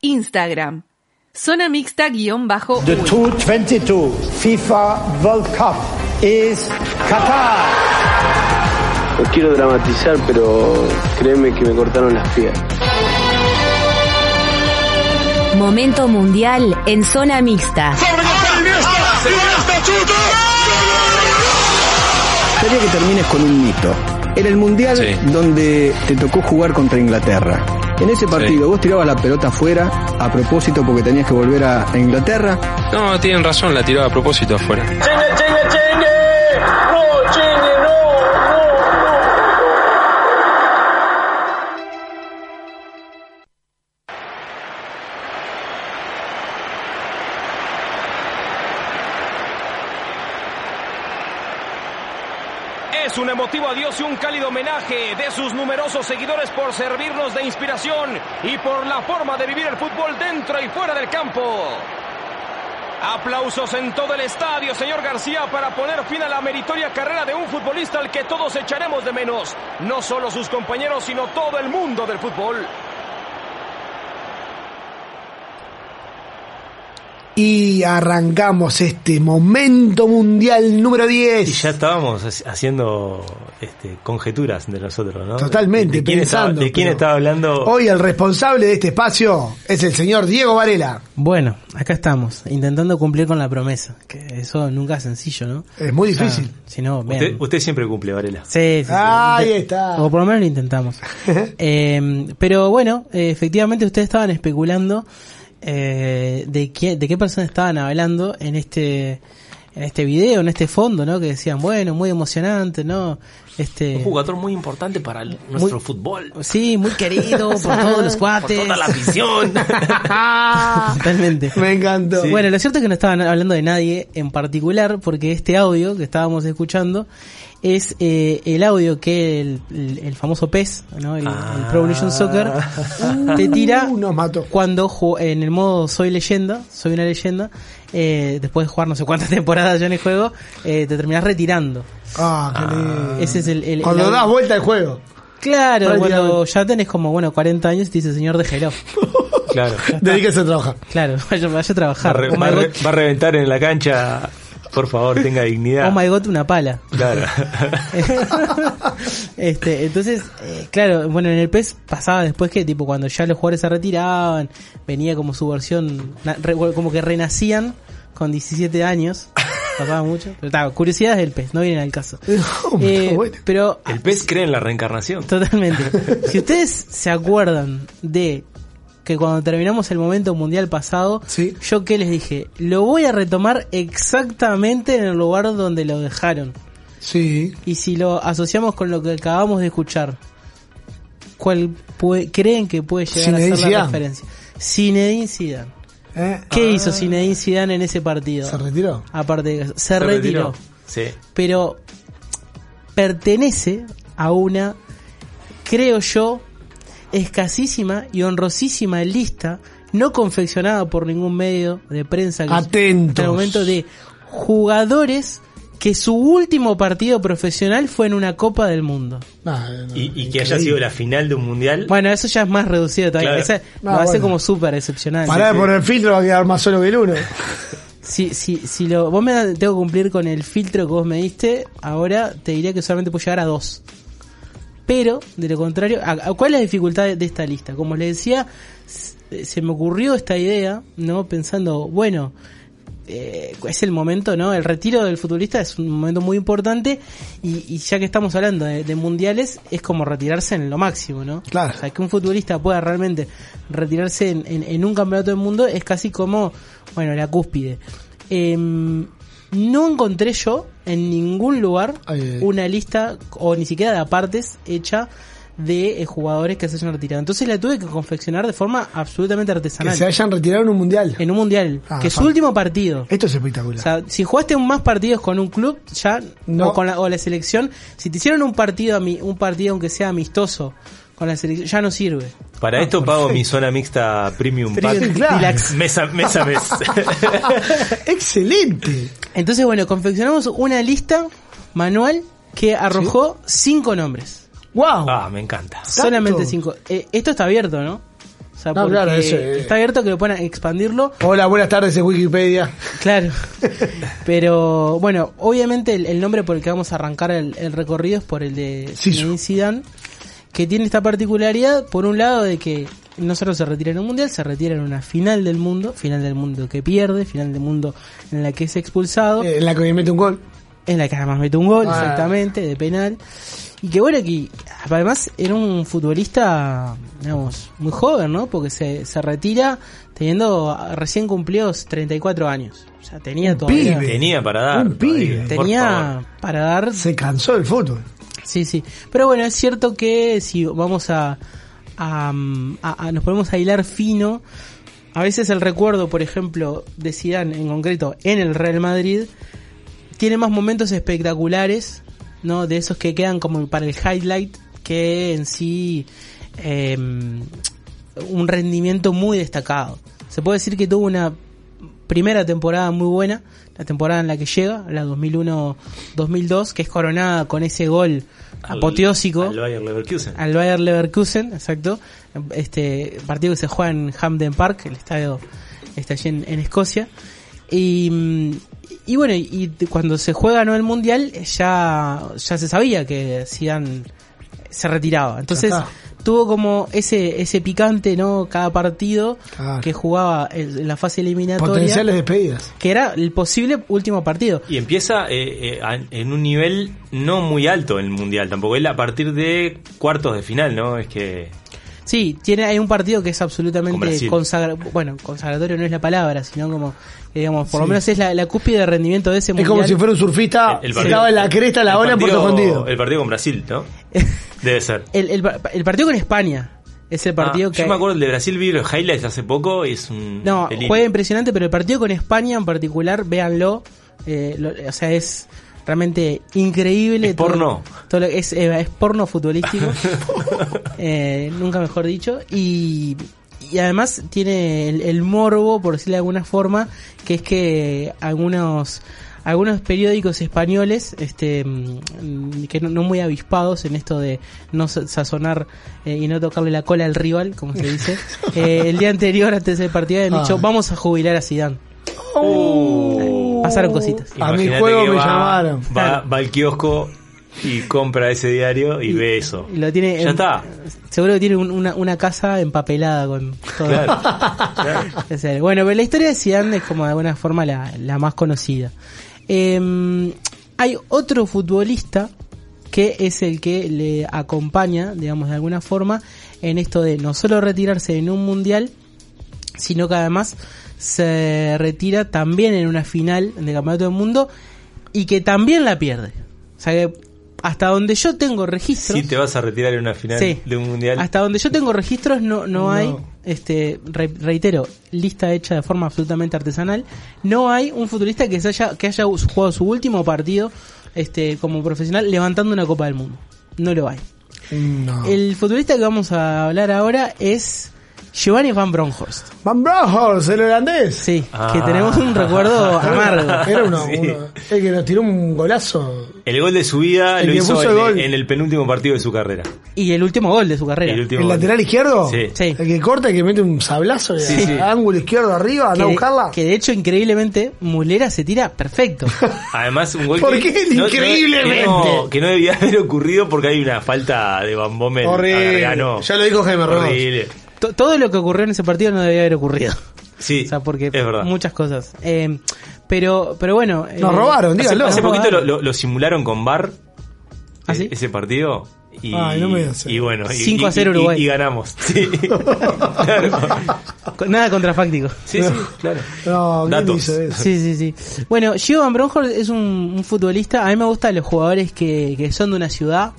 Instagram. Zona mixta guion bajo. The 2022 FIFA World Cup is Qatar. No quiero dramatizar, pero créeme que me cortaron las piernas. Momento mundial en zona mixta. Quería que termines con un mito. Era el mundial Sí. donde te tocó jugar contra Inglaterra. En ese partido vos tirabas la pelota afuera a propósito porque tenías que volver a, Inglaterra. No, tienen razón, la tiró a propósito afuera. Un emotivo adiós y un cálido homenaje de sus numerosos seguidores por servirnos de inspiración y por la forma de vivir el fútbol dentro y fuera del campo. Aplausos en todo el estadio, señor García, para poner fin a la meritoria carrera de un futbolista al que todos echaremos de menos. No solo sus compañeros, sino todo el mundo del fútbol. Y arrancamos este momento mundial número Y 10. ya estábamos ha- haciendo este, conjeturas de nosotros, ¿no? Totalmente, ¿De quién, estaba, pensando, de quién estaba hablando? Hoy el responsable de este espacio es el señor Diego Varela. Bueno, acá estamos, intentando cumplir con la promesa, que eso nunca es sencillo, ¿no? Es muy O sea, difícil. si no, usted, usted siempre cumple, Varela. Sí, sí, sí. Ahí está. O por lo menos lo intentamos. Eh, pero bueno, eh, efectivamente ustedes estaban especulando eh, de, qué, de qué personas estaban hablando en este en este video, en este fondo, ¿no? Que decían, bueno, muy emocionante, ¿no? Este, Un jugador muy importante para el- nuestro fútbol. Sí, muy querido por todos los cuates. Por toda la afición. Totalmente. Me encantó. Bueno, lo cierto es que no estaban hablando de nadie en particular, porque este audio que estábamos escuchando es eh, el audio que el, el- el famoso PES, ¿no? el, el Pro Evolution Soccer, te tira Uh, nos mató. cuando ju- en el modo soy leyenda, soy una leyenda, eh, después de jugar no sé cuántas temporadas ya en el juego, eh, te terminas retirando. Ah, qué lindo. Ese es el, el- Cuando el- das vuelta al juego. Claro, cuando ya tenés como, bueno, 40 años y te dice señor déjelo. Claro. Dedíquese a trabajar. Claro, vaya, vaya a Va trabajar. re- re- va a reventar en la cancha. Por favor, tenga dignidad. oh my God, una pala. Claro. este, entonces, eh, claro, bueno, en el PES pasaba después que, tipo, cuando ya los jugadores se retiraban, venía como su versión, como que renacían con 17 años. Pasaba mucho. Pero está, curiosidades del PES, no vienen al caso. Eh, bueno. Pero El pez cree en la reencarnación. Totalmente. si ustedes se acuerdan de que cuando terminamos el momento mundial pasado, Sí. yo que les dije, lo voy a retomar exactamente en el lugar donde lo dejaron. Sí. Y si lo asociamos con lo que acabamos de escuchar, ¿cuál pue- creen que puede llegar Zinedine a ser la Zidane. referencia? Zinedine Zidane. ¿Eh? ¿Qué hizo Zinedine Zidane en ese partido? ¿Se retiró? Aparte de eso, se, retiró. Sí. pero pertenece a una, creo yo, escasísima y honrosísima lista, no confeccionada por ningún medio de prensa que Atentos. hasta el momento de jugadores que su último partido profesional fue en una Copa del Mundo. Ah, no, Y, y que haya sido la final de un mundial. Bueno, eso ya es más reducido todavía. Claro. Esa No, lo hace bueno. como súper excepcional. Pará de poner el filtro, va a quedar más solo que el uno. Si, si, si lo, vos me tengo que cumplir con el filtro que vos me diste, ahora te diría que solamente puedo llegar a dos. Pero, de lo contrario, ¿cuál es la dificultad de, esta lista? Como les decía, se me ocurrió esta idea, ¿no? Pensando, bueno, eh, es el momento, ¿no? El retiro del futbolista es un momento muy importante y, y ya que estamos hablando de, de mundiales, es como retirarse en lo máximo, ¿no? Claro. O sea, que un futbolista pueda realmente retirarse en, en- en un campeonato del mundo es casi como, bueno, la cúspide. Em, no encontré yo en ningún lugar Ay, ay, ay. una lista, o ni siquiera de apartes, hecha de eh, jugadores que se hayan retirado. Entonces la tuve que confeccionar de forma absolutamente Que artesanal. se hayan retirado en un mundial. En un mundial. Ah, que su fan. último partido. Esto es espectacular. O sea, si jugaste más partidos con un club, ya No. o con la, o la selección, si te hicieron un partido un partido aunque sea amistoso con la selección, ya no sirve. Para esto pago mi zona mixta Premium Pack. claro. Deluxe. Mes a mes. a mes. Excelente. Entonces, bueno, confeccionamos una lista manual que arrojó cinco nombres. Wow. ah, me encanta. Solamente cinco. Eh, esto está abierto, ¿no? O sea, No, claro, eso, eh. está abierto que lo puedan expandirlo. Hola, buenas tardes en Wikipedia. Claro. Pero bueno, obviamente el, el nombre por el que vamos a arrancar el, el recorrido es por el de Zidane, que tiene esta particularidad, por un lado, de que no solo se retira en un mundial, se retira en una final del mundo, final del mundo que pierde, final del mundo en la que es expulsado, Eh, en la que me mete un gol. en la que además mete un gol, Ah. exactamente, de penal. Y que bueno, que además era un futbolista, digamos, muy joven, ¿no? Porque se, se retira teniendo recién cumplidos 34 años. O sea, tenía todavía... pibe. Tenía para dar. Un pibe. todavía, por favor. Tenía para dar... Se cansó del fútbol. Sí, sí. Pero bueno, es cierto que si vamos a... a, a- a- nos ponemos a hilar fino, a veces el recuerdo, por ejemplo, de Zidane en concreto en el Real Madrid, tiene más momentos espectaculares, ¿no? De esos que quedan como para el highlight, que en sí eh, un rendimiento muy destacado. Se puede decir que tuvo una primera temporada muy buena, la temporada en la que llega, la 2001-2002, que es coronada con ese gol Al- apoteósico Al Bayer Leverkusen. al Bayer Leverkusen, exacto. Este partido que se juega en Hampden Park, el estadio está allí en, en Escocia. Y, y bueno, y cuando se juega no el mundial, ya, ya se sabía que Zidane se retiraba. Entonces. Tuvo como ese, ese picante, ¿no? Cada partido Claro. que jugaba en la fase eliminatoria. Potenciales despedidas. Que era el posible último partido. Y empieza eh, eh, a- en un nivel no muy alto en el mundial tampoco. Él a partir de cuartos de final, ¿no? Es que. Sí, tiene hay un partido que es absolutamente consagra bueno, consagratorio no es la palabra, sino como que, digamos, por lo menos es la, la cúspide de rendimiento de ese Es mundial. como si fuera un surfista, el estaba en la cresta la ola en Puerto partido- Escondido. El partido con Brasil, ¿no? Debe ser. el, el, el partido con España es el partido Ah, que Yo me acuerdo el de Brasil, vi los highlights hace poco y es un. No, delirio. juega impresionante, pero el partido con España en particular, véanlo, eh, lo- o sea, es realmente increíble. Es todo- porno. todo lo- es, eh, es porno futbolístico, eh, nunca mejor dicho, y, y además tiene el, el morbo, por decirlo de alguna forma, que es que algunos algunos periódicos españoles este mm, que no, no muy avispados en esto de no sa- sazonar eh, y no tocarle la cola al rival como se dice eh, el día anterior antes del partido habían Ah. dicho vamos a jubilar a Zidane Uh. pasaron cositas A mi juego me va- llamaron. Va, va al kiosco y compra ese diario y, ve eso. Y lo tiene Ya en- está. seguro que tiene un- una, una casa empapelada con todo Claro. Claro. Es. Bueno, pero la historia de Zidane es como de alguna forma la, la más conocida. Eh, hay otro futbolista que es el que le acompaña, digamos de alguna forma, en esto de no solo retirarse en un mundial, sino que además se retira también en una final de campeonato del mundo y que también la pierde. O sea que hasta donde yo tengo registros, Si te vas a retirar en una final Sí. de un mundial. hasta donde yo tengo registros no, no, No. hay, este, re- reitero, lista hecha de forma absolutamente artesanal, no hay un futbolista que se haya, que haya jugado su último partido, este, como profesional levantando una Copa del Mundo. No lo hay. No. El futbolista que vamos a hablar ahora es Giovanni Van Bronckhorst. Van Bronckhorst, el holandés. Sí, Ah. que tenemos un recuerdo amargo. Era uno, Sí. uno- el que nos tiró un golazo. El gol de su vida El lo hizo en el el, gol. en el penúltimo partido de su carrera. Y el último gol de su carrera. El último ¿El lateral izquierdo? Sí. Sí. El que corta, el que mete un sablazo y Sí, sí. ángulo izquierdo arriba, anda a buscarla. que de hecho, increíblemente, Mulera se tira perfecto. Además, un gol ¿Por que, qué? no- Increíblemente. que no, que no debía haber ocurrido porque hay una falta de Van Bommel Horrible. Gargano. Ya lo dijo Jaime Ramos. Horrible. Todo lo que ocurrió en ese partido no debía haber ocurrido. Sí, O sea, porque es verdad. muchas cosas. Eh, pero, pero bueno. Nos eh, robaron, Hace, dígalo. hace nos poquito lo, robaron. lo- lo simularon con VAR ¿Ah, e- sí? ese partido. Y, Ay, no me y bueno, y, 5 a y- 0 y- Uruguay. Y, ganamos. Sí. claro. Nada contrafáctico. Sí, sí, claro. No, ¿quién Datos. hizo eso? Sí, sí, sí. Bueno, Gio Van es un, un futbolista. A mí me gustan los jugadores que, que son de una ciudad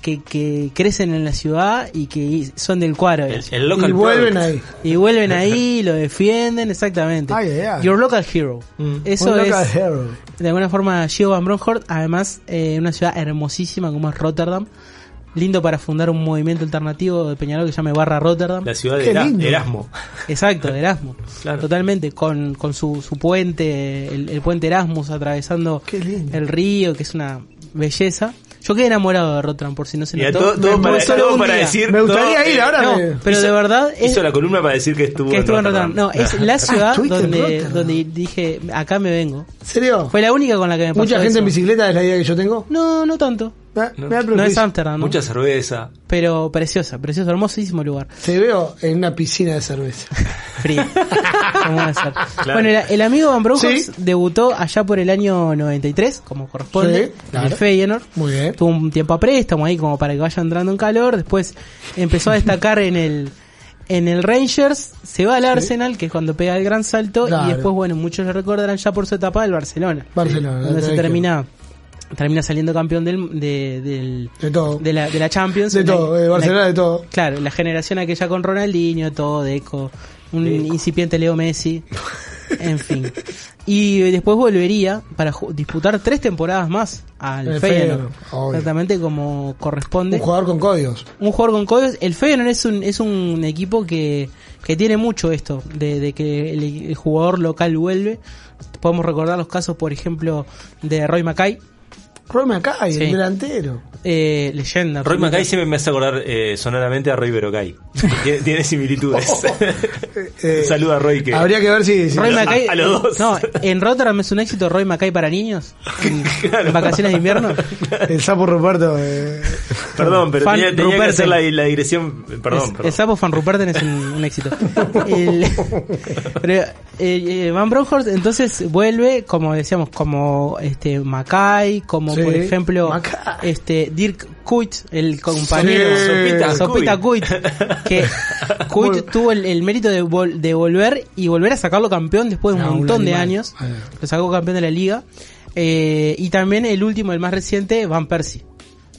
que, que crecen en la ciudad y que son del cuadro. El, eso. el local Y vuelven product. ahí. Y vuelven ahí, lo defienden, exactamente. Ay. Your local hero. Mm. Eso Un es, local hero. de alguna forma, Gio Van Bronckhorst. Además, eh, una ciudad hermosísima como es Rotterdam. Lindo para fundar un movimiento alternativo de Peñarol que se llama Barra Rotterdam. La ciudad de Era-. Erasmo. Exacto, de Erasmus. Claro. Totalmente, con, con su, su puente, el, el puente Erasmus atravesando el río, que es una belleza. Yo quedé enamorado de Rotterdam, por si no se Mira, notó. todo, todo Me para, solo todo un para día. decir. Me gustaría todo, ir eh, ahora. No, me- pero hizo- de verdad es Hizo la columna para decir que estuvo, que en estuvo en Rotterdam. No, es la ciudad estuviste en donde, Rotterdam. donde dije, acá me vengo. ¿En serio? Fue la única con la que me pasó Mucha gente eso. en bicicleta es la idea que yo tengo. No, no tanto. Me- No. me da No es. Amsterdam, ¿no? Mucha cerveza. Pero preciosa, precioso, hermosísimo lugar. Te veo en una piscina de cerveza. Frío. ¿Cómo va a ser? Bueno, el, el amigo Van Bronckhorst Sí. debutó allá por el año 93, como corresponde, Sí, claro. en el Feyenoord. Muy bien. Tuvo un tiempo a préstamo ahí como para que vaya entrando en calor. Después empezó a destacar en el en el Rangers, se va al Arsenal, que es cuando pega el gran salto, Claro. y después, bueno, muchos lo recordarán ya por su etapa del Barcelona. Barcelona. donde se termina termina saliendo campeón del, de, del- De todo. de la, de la Champions. De La- todo, de Barcelona la- de todo. Claro, la generación aquella con Ronaldinho, todo, Deco, un incipiente Leo Messi, en fin. Y después volvería para disputar tres temporadas más al El Feyenoord. Exactamente como corresponde. Un jugador con códigos. Un jugador con códigos. El Feyenoord es un, es un equipo que, que tiene mucho esto, de, de que el, el jugador local vuelve. Podemos recordar los casos, por ejemplo, de Roy Mackay, Roy Mackay, Sí. el delantero. eh, leyenda. Roy absoluta. Mackay siempre me hace acordar eh, sonoramente a Roy Berocay. tiene, tiene similitudes. Eh, Saluda a Roy que. Habría que ver si. si- Roy A- Mackay, a los dos. No, en Rotterdam es un éxito Roy Mackay para niños. En, en vacaciones de invierno. el sapo Ruperto. eh, Perdón, pero Fan tenía, tenía que Ruperten. hacer la, la digresión. Perdón, Es- perdón. El sapo Van Ruperten es un, un éxito. El- pero, eh, eh, Van Bronckhorst entonces vuelve, como decíamos, como este Mackay, como Sí, por ejemplo este Dirk Kuyt, el compañero Sí. Sopita Sopita Kuyt. Kuyt, que Kuyt tuvo el, el mérito de, vol- de volver y volver a sacarlo campeón después de un montón de años. Lo sacó campeón de la liga. Eh, y también el último, el más reciente, Van Persie.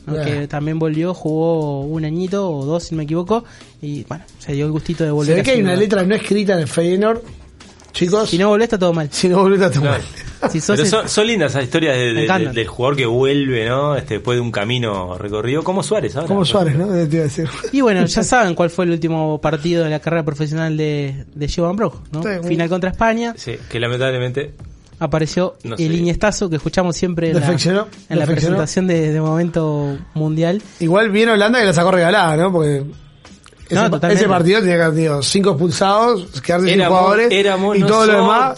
¿no? Ah. que también volvió, jugó un añito o dos, si no me equivoco, y bueno, se dio el gustito de Se volver. ve a que hay una letra no escrita en el Feyenoord. Chicos, Si no volvés está todo mal. si no volvés. Si sos Pero el- son, son lindas esas historias de- del jugador que vuelve, ¿no? Este, después de un camino recorrido. Como Suárez ahora. Como Suárez, ¿no? Te iba a decir. Y bueno, ya saben cuál fue el último partido de la carrera profesional de, de Jovan Brock, ¿no? Sí, un- Final contra España, Sí, que lamentablemente. apareció No sé. el Iniestazo que escuchamos siempre en la, en presentación de, de momento mundial. Igual viene Holanda que la sacó regalada, ¿no? Porque ese, No, totalmente. ese partido tenía que haber tenido cinco expulsados, quedarse sin jugadores éramos y todo lo demás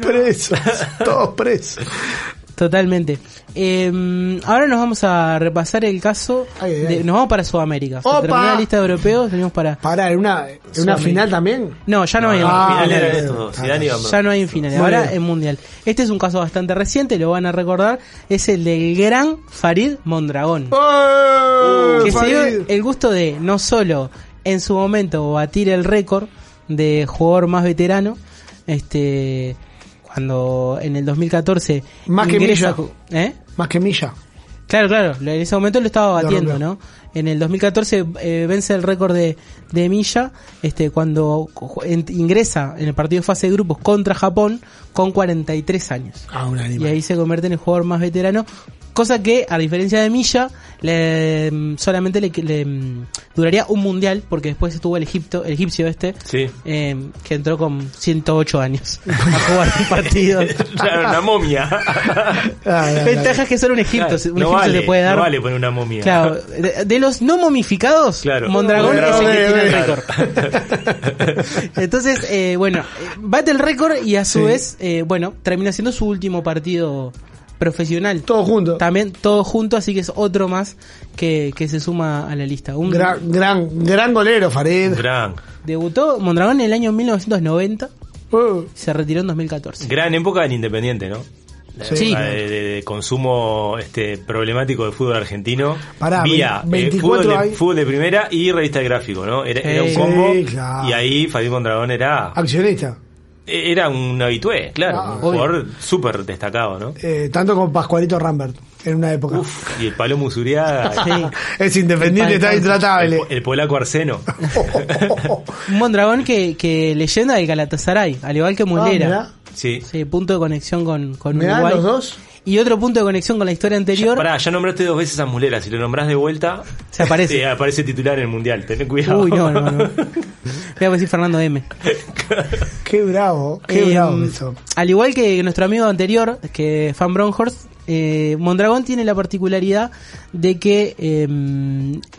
presos, todos presos. Totalmente. Eh, ahora nos vamos a repasar el caso. Ay, ay, de- ay. nos vamos para Sudamérica. Terminó la lista de europeos, venimos para. Pará, ¿en una, en una final también? No, ya no, hay. Ah, final Van Ya no hay en finales, Muy ahora bien. en mundial. Este es un caso bastante reciente, lo van a recordar. Es el del gran Farid Mondragón. ¡Oh! que se dio el gusto de no solo en su momento batir el récord de jugador más veterano, este cuando en el 2014 Más que Milla. ¿eh? Más que Milla. Claro, claro, en ese momento lo estaba batiendo. ¿no? En el 2014 eh, vence el récord de, de Milla, este, cuando en- ingresa en el partido de fase de grupos contra Japón con 43 años. Ah, un Y ahí se convierte en el jugador más veterano. Cosa que, a diferencia de Milla, le, mm, solamente le, le, mm, duraría un mundial, porque después estuvo el Egipto, el egipcio este, Sí. eh, que entró con 108 años a jugar un partido. Claro, una momia. Ventajas que solo un egipto, Claro, un no vale, se puede dar. No vale poner una momia. Claro, de, de los no momificados, Claro. Mondragón Bueno, es el que tiene el récord. Entonces, eh, bueno, bate el récord y a su Sí. vez, eh, bueno, termina siendo su último partido profesional. Todo junto. También todo junto, así que es otro más que, que se suma a la lista. Un, Gran, gran, gran golero, Farid. Gran. Debutó Mondragón en el año 1990 Uh, y se retiró en 2014. Gran época del Independiente, ¿no? Sí. de, de- de consumo este problemático de fútbol argentino. Pará, vía eh, 24 fútbol, de, fútbol de primera y revista de gráfico, ¿no? Era, era un Sí, combo. claro. Y ahí Farid Mondragón era, accionista. era un habitué, claro. Ah, un jugador súper destacado, ¿no? Eh, tanto con Pascualito Rambert. en una época. Uf, y el Palo Musuriaga. Sí. Es independiente, está intratable. El, el polaco Arseno. Un Mondragón que, que leyenda del Galatasaray, al igual que Ah, Mulera. mirá. Sí. Sí, punto de conexión con, con Mirá, Uruguay. los dos. Y otro punto de conexión con la historia anterior. Pará, ya nombraste dos veces a Mulera. Si lo nombrás de vuelta, Se aparece. sí, aparece titular en el mundial. Ten cuidado. Uy, no, no, no. Voy a decir Fernando M. Qué bravo, qué Eh, bravo eso. Al igual que nuestro amigo anterior, que Fan Bronhorst, eh, Mondragón tiene la particularidad de que eh,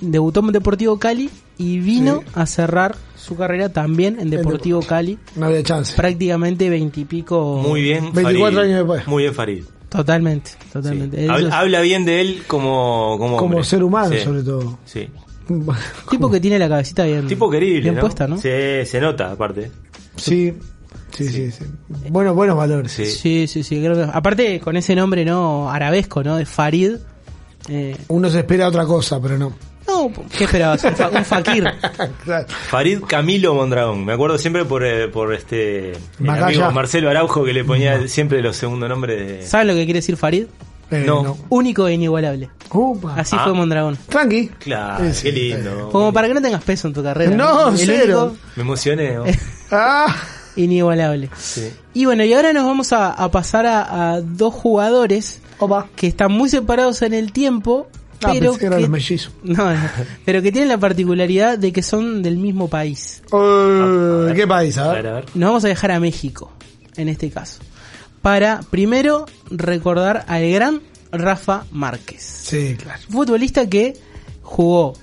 debutó en Deportivo Cali y vino Sí. a cerrar su carrera también en Deportivo Cali, No había chance. prácticamente veintipico. Muy bien. 24 Farid. años después. Muy bien, Farid. Totalmente, totalmente. Habla, es- habla bien de él como, como, ser humano, Sí. sobre todo. Sí. tipo que tiene la cabecita bien, Tipo querible, bien ¿no? puesta, ¿no? Sí, se nota, aparte. Sí, sí, sí. sí. Bueno, buenos valores. Sí. Sí, sí, sí. Creo que, aparte con ese nombre no arabesco, ¿no? De Farid. eh, Uno se espera otra cosa, pero no. no, ¿qué esperabas? Un, fa- un fakir. Claro. Farid Camilo Mondragón. Me acuerdo siempre por, eh, por este el amigo Marcelo Araujo que le ponía siempre los segundos nombres de. ¿Sabes lo que quiere decir Farid? Eh, No. no. Único e inigualable. Upa. Así Ah. fue Mondragón. Tranqui. Claro, sí, qué lindo. Como para que no tengas peso en tu carrera. No, cero. único Me emocioné. ¿no? Ah, inigualable. Sí. Y bueno, y ahora nos vamos a, a pasar a, a dos jugadores opa. que están muy separados en el tiempo, Ah, pero que eran los mellizos. no, no, pero que tienen la particularidad de que son del mismo país. Eh, ¿Qué país? A A ver. ver, a ver. Nos vamos a dejar a México, en este caso, para primero recordar al gran Rafa Márquez. Sí, claro. Futbolista que jugó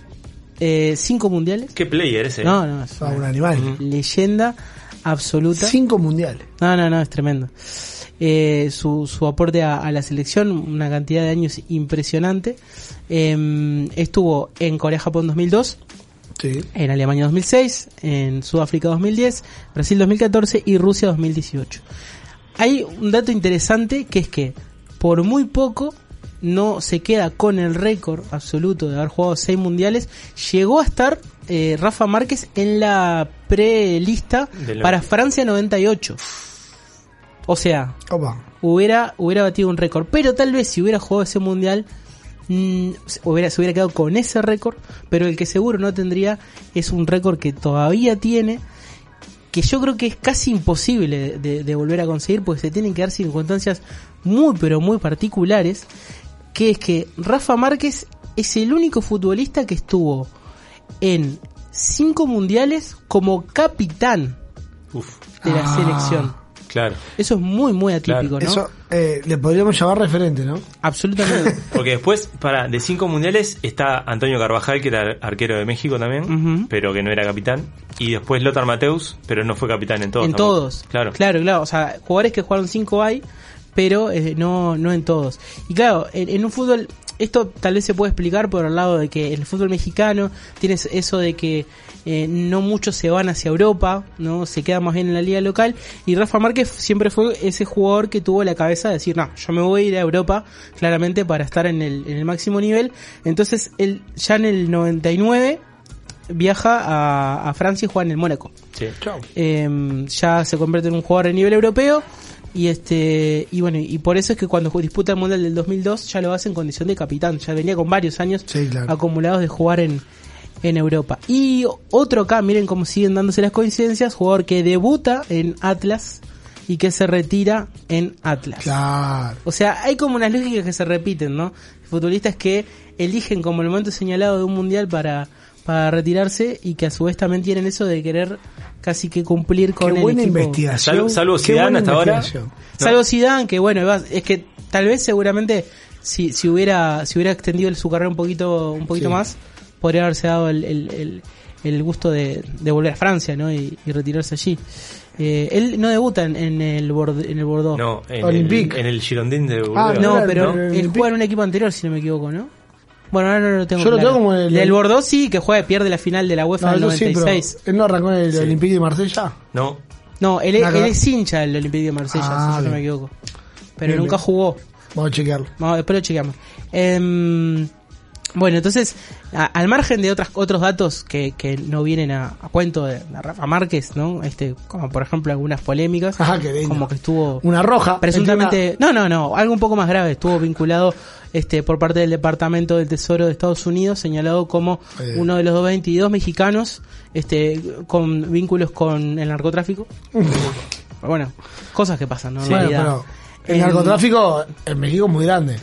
eh, cinco mundiales. Qué player ese. No, no, es Ah, un animal. leyenda absoluta. Cinco mundiales. No, no, no, es tremendo. Eh, su, su aporte a, a la selección, una cantidad de años impresionante. Eh, estuvo en Corea-Japón 2002, Sí. en Alemania 2006, en Sudáfrica 2010, Brasil 2014 y Rusia 2018. Hay un dato interesante que es que por muy poco no se queda con el récord absoluto de haber jugado seis mundiales. Llegó a estar eh, Rafa Márquez en la prelista para 90. Francia 98. O sea, Opa. hubiera, hubiera batido un récord. Pero tal vez si hubiera jugado ese mundial, mm, se hubiera, se hubiera quedado con ese récord. Pero el que seguro no tendría es un récord que todavía tiene. Que yo creo que es casi imposible de, de- de volver a conseguir. Porque se tienen que dar circunstancias muy, pero muy particulares. Que es que Rafa Márquez es el único futbolista que estuvo en cinco mundiales como capitán Uf, de la Ah. selección. claro. Eso es muy, muy atípico, ¿no? Eso eh, le podríamos llamar referente, ¿no? Absolutamente. Porque después, para de cinco mundiales, está Antonio Carvajal, que era arquero de México también, pero que no era capitán. Y después Lothar Mateus, pero no fue capitán en todos. en tampoco. todos. Claro. Claro, claro. O sea, jugadores que jugaron 5 hay, pero eh, no, no en todos. Y claro, en, en un fútbol, esto tal vez se puede explicar por el lado de que el fútbol mexicano tiene eso de que eh, no muchos se van hacia Europa, no se quedan más bien en la liga local. Y Rafa Márquez siempre fue ese jugador que tuvo la cabeza de decir, no, yo me voy a ir a Europa claramente para estar en el, en el máximo nivel. Entonces, él ya en el 99 viaja a, a Francia y juega en el Mónaco. Sí. Eh, ya se convierte en un jugador de nivel europeo y este y bueno y por eso es que cuando disputa el mundial del 2002 ya lo hace en condición de capitán ya venía con varios años Sí, claro. acumulados de jugar en en Europa y otro acá miren cómo siguen dándose las coincidencias jugador que debuta en Atlas y que se retira en Atlas Claro. o sea, hay como unas lógicas que se repiten, ¿no? Futbolistas que eligen como el momento señalado de un mundial para, para retirarse y que a su vez también tienen eso de querer casi que cumplir con Qué el buena equipo. investigación. Salvo- salvo Zidane hasta ahora. Salvo Zidane, que bueno, es que tal vez seguramente si, si hubiera si hubiera extendido su carrera un poquito un poquito Sí. más, podría haberse dado el, el, el- el gusto de, de volver a Francia, ¿no? Y, y retirarse allí. Eh, él no debuta en, en el Bord- en el Bordeaux. No, en el, Olympique. en el Girondin de Ah, Burdeos. No, el- pero el él juega en un equipo anterior, si no me equivoco, ¿no? Bueno, ahora no lo tengo Yo lo tengo como el- Del Bordeaux sí, que juega, pierde la final de la UEFA No, en el yo sí, pero 96. él no arrancó en el Olympique de Marsella. No, No, él, él es hincha del Olympique de Marsella, Ah, si yo no me equivoco. Pero Bien, nunca bien. jugó. Vamos a chequearlo. Vamos, después lo chequeamos. Em, Bueno, entonces, a- al margen de otras, otros datos que, que no vienen a, a cuento de, de Rafa Márquez, ¿no? Este, como por ejemplo algunas polémicas, Ajá, qué como que estuvo Una roja. presuntamente, no, no, no, algo un poco más grave, estuvo vinculado este por parte del Departamento del Tesoro de Estados Unidos, señalado como Eh. uno de los 22 mexicanos este con vínculos con el narcotráfico. Bueno, cosas que pasan, ¿no? En Bueno, pero el Em, narcotráfico en México es muy grande.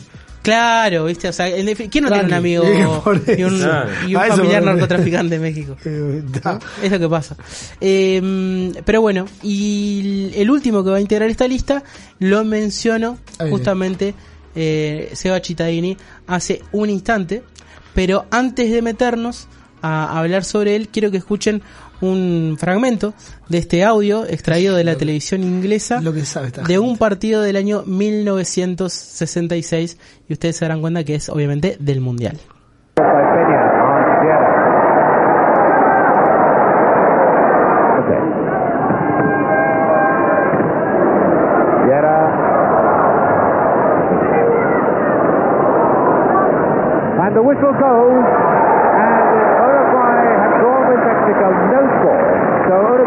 Claro, viste, o sea, ¿quién no tiene un amigo y un, y un familiar narcotraficante en México? Es lo que pasa. Eh, pero bueno, y el último que va a integrar esta lista lo mencionó Ahí. justamente eh, Seba Cittadini hace un instante. Pero antes de meternos a hablar sobre él, quiero que escuchen un fragmento de este audio extraído de la televisión inglesa Lo que sabe esta de un partido del año 1966 y ustedes se darán cuenta que es obviamente del Mundial. And the whistle goes,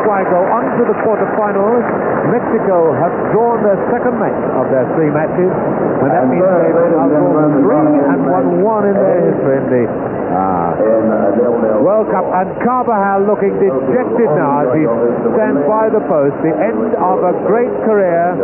Uruguay go on to the quarterfinals. Mexico have drawn their second match of their three matches, and that means they've drawn three and won one in their history in the uh, World Cup. And Carvajal looking dejected now as he stands by the post. The end of a great career.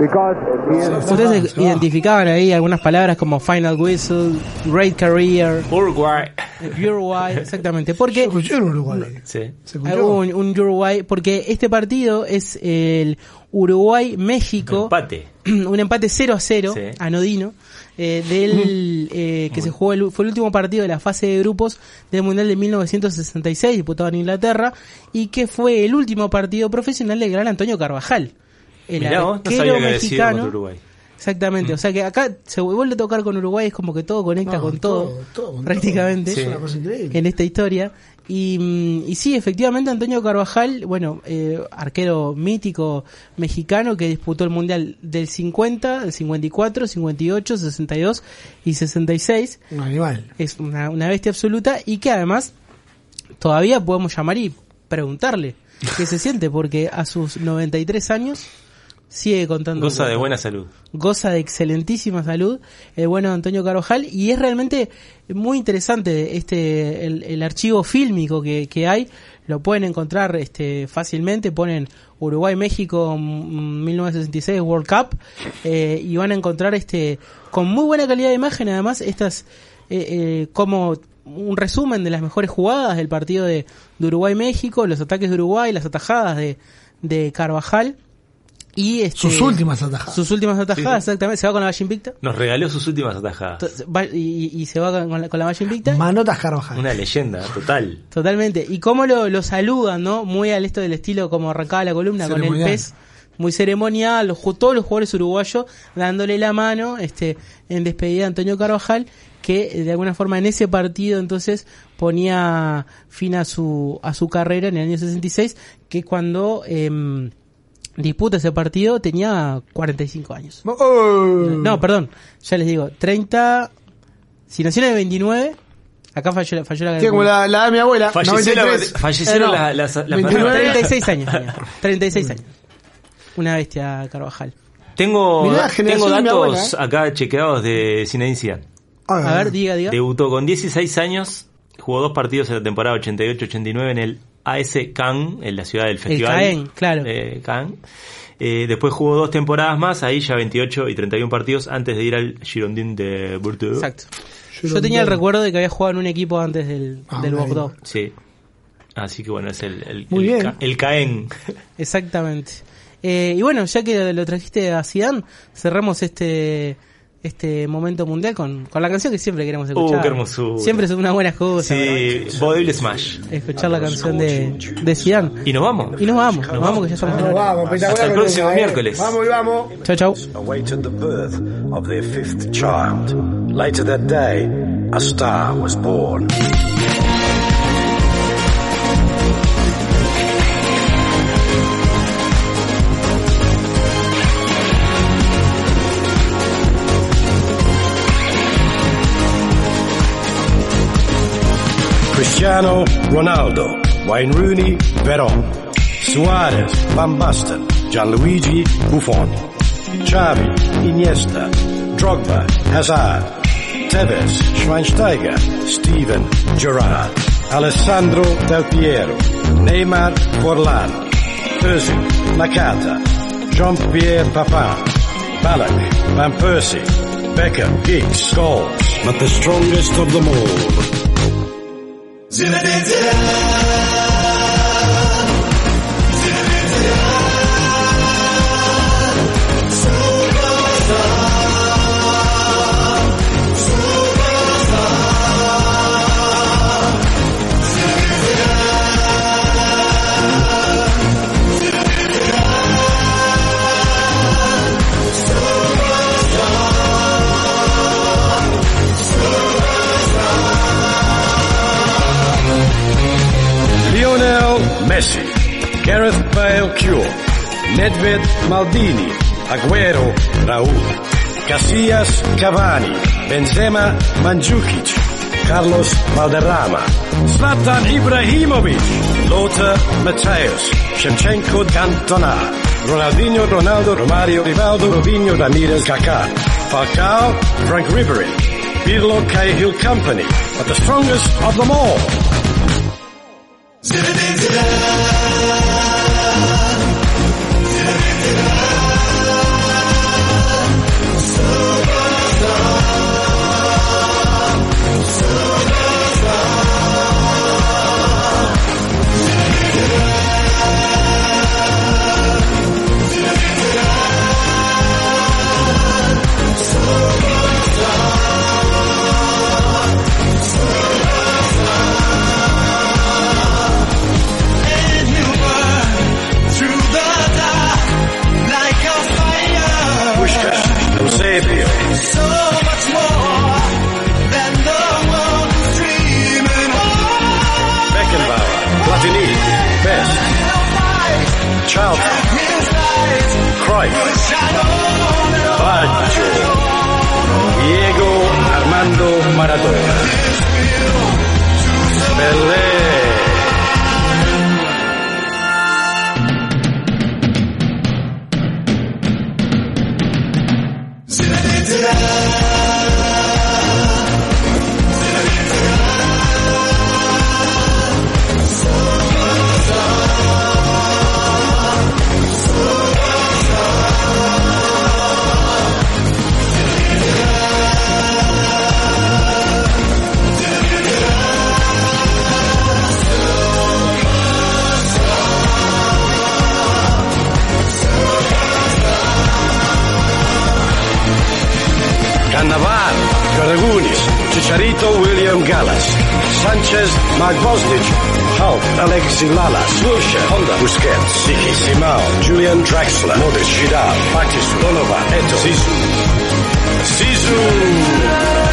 Because he is Ustedes identificaban ahí algunas palabras como final whistle, great career, Uruguay. Uruguay, exactamente. Porque escuchó en Uruguay. Sí. Se hubo escuchó. un, un Uruguay, porque este partido es el Uruguay-México, Empate. un empate 0 a 0, Sí. anodino, eh, del eh, que se jugó, el- fue el último partido de la fase de grupos del Mundial de 1966, disputado en Inglaterra, y que fue el último partido profesional del gran Antonio Carvajal. El Mirá no arquero mexicano. Uruguay. Exactamente, o sea que acá se vuelve a tocar con Uruguay, es como que todo conecta No, con todo, todo, todo, con prácticamente, todo. Es una cosa increíble. en esta historia. Y, mm, y sí, efectivamente Antonio Carvajal, bueno, eh, arquero mítico mexicano que disputó el Mundial del 50, del 54, 58, 62 y 66. Un animal. Es una, una bestia absoluta y que además todavía podemos llamar y preguntarle qué se siente, porque a sus 93 años sigue contando. Goza de buena salud. goza de excelentísima salud el bueno Antonio Carvajal y es realmente muy interesante este el, el archivo fílmico que, que hay lo pueden encontrar este fácilmente ponen Uruguay México mm, 1966 World Cup eh, y van a encontrar este con muy buena calidad de imagen además estas eh, eh, como un resumen de las mejores jugadas del partido de, de Uruguay México los ataques de Uruguay las atajadas de, de Carvajal y este, Sus últimas atajadas. sus últimas atajadas, Sí, exactamente. Se va con la valla invicta. Nos regaló sus últimas atajadas. Y, y se va con la, con la valla invicta. Manotas Carvajal. Una leyenda total. Totalmente. Y cómo lo, lo saludan, ¿no? Muy al esto del estilo como arrancaba la columna con el pez. Muy ceremonial, los, todos los jugadores uruguayos dándole la mano este en despedida a Antonio Carvajal, que eh, de alguna forma en ese partido entonces ponía fin a su, a su carrera en el año 66, que es cuando em, disputa ese partido tenía 45 años. Oh. No, perdón, ya les digo, 30. Si nació en el 29, acá falló, la- falló la Tiene como la, la de mi abuela. Falleció la- 93. fallecieron Eh, no. la- las- las 29. 36 años tenía. 36 años. Una bestia Carvajal. Tengo, Mirá, tengo datos abuela, ¿eh? acá chequeados de Zinedine Zidane. A ver, diga, diga. Debutó con 16 años, jugó dos partidos en la temporada 88-89 en el AS Cannes, en la ciudad del festival. Caen, claro. Eh, Cannes. Eh, después jugó dos temporadas más, ahí ya 28 y 31 partidos antes de ir al Girondin de Bordeaux. Exacto. Yo tenía el recuerdo de que había jugado en un equipo antes del, Ah, del. Bordeaux. Sí. Así que bueno, es el, el, Muy el, bien. Ca- el Caen. Exactamente. Eh, y bueno, ya que lo trajiste a Zidane, cerramos este este momento mundial con, con la canción que siempre queremos escuchar. Uh, qué hermosura. Siempre es una buena excusa. Sí, Vodevil Smash. Escuchar la canción de, de Zidane. Y nos vamos. Y nos vamos, nos vamos que ya Vamos, vamos, espectacular. Hasta el próximo eh. miércoles. Vamos y vamos. Chau, chau. awaited the birth of their fifth child. Later that day, a star was born. Cristiano Ronaldo, Wayne Rooney, Veron, Suarez, Van Basten, Gianluigi Buffon, Xavi, Iniesta, Drogba, Hazard, Tevez, Schweinsteiger, Steven Gerrard, Alessandro Del Piero, Neymar Forlan, Özil, Nakata, Jean-Pierre Papin, Ballack, Van Persie, Beckham, Giggs, Scholes, but the strongest of them all. Zinedine Zidane. Casillas Cavani, Benzema Mandzukic, Carlos Valderrama, Zlatan Ibrahimovic, Lothar Matthäus, Shevchenko Cantona, Ronaldinho Ronaldo Romario Rivaldo Robinho Ramirez Kaká, Falcao Frank Ribery, Pirlo Cahill Company, but the strongest of them all. love. Christ. Lalas, Wilshere Honda Busquets, Siki Simao, Julian Draxler, Modric Vidal, Patis Donovan, Eto, Sisu. Sisu!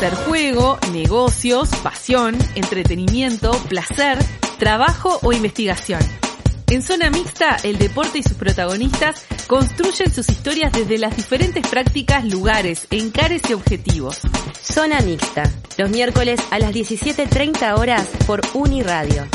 Ser juego, negocios, pasión, entretenimiento, placer, trabajo o investigación. En Zona Mixta, el deporte y sus protagonistas construyen sus historias desde las diferentes prácticas, lugares, encares y objetivos. Zona Mixta, los miércoles a las 17.30 horas por Uniradio.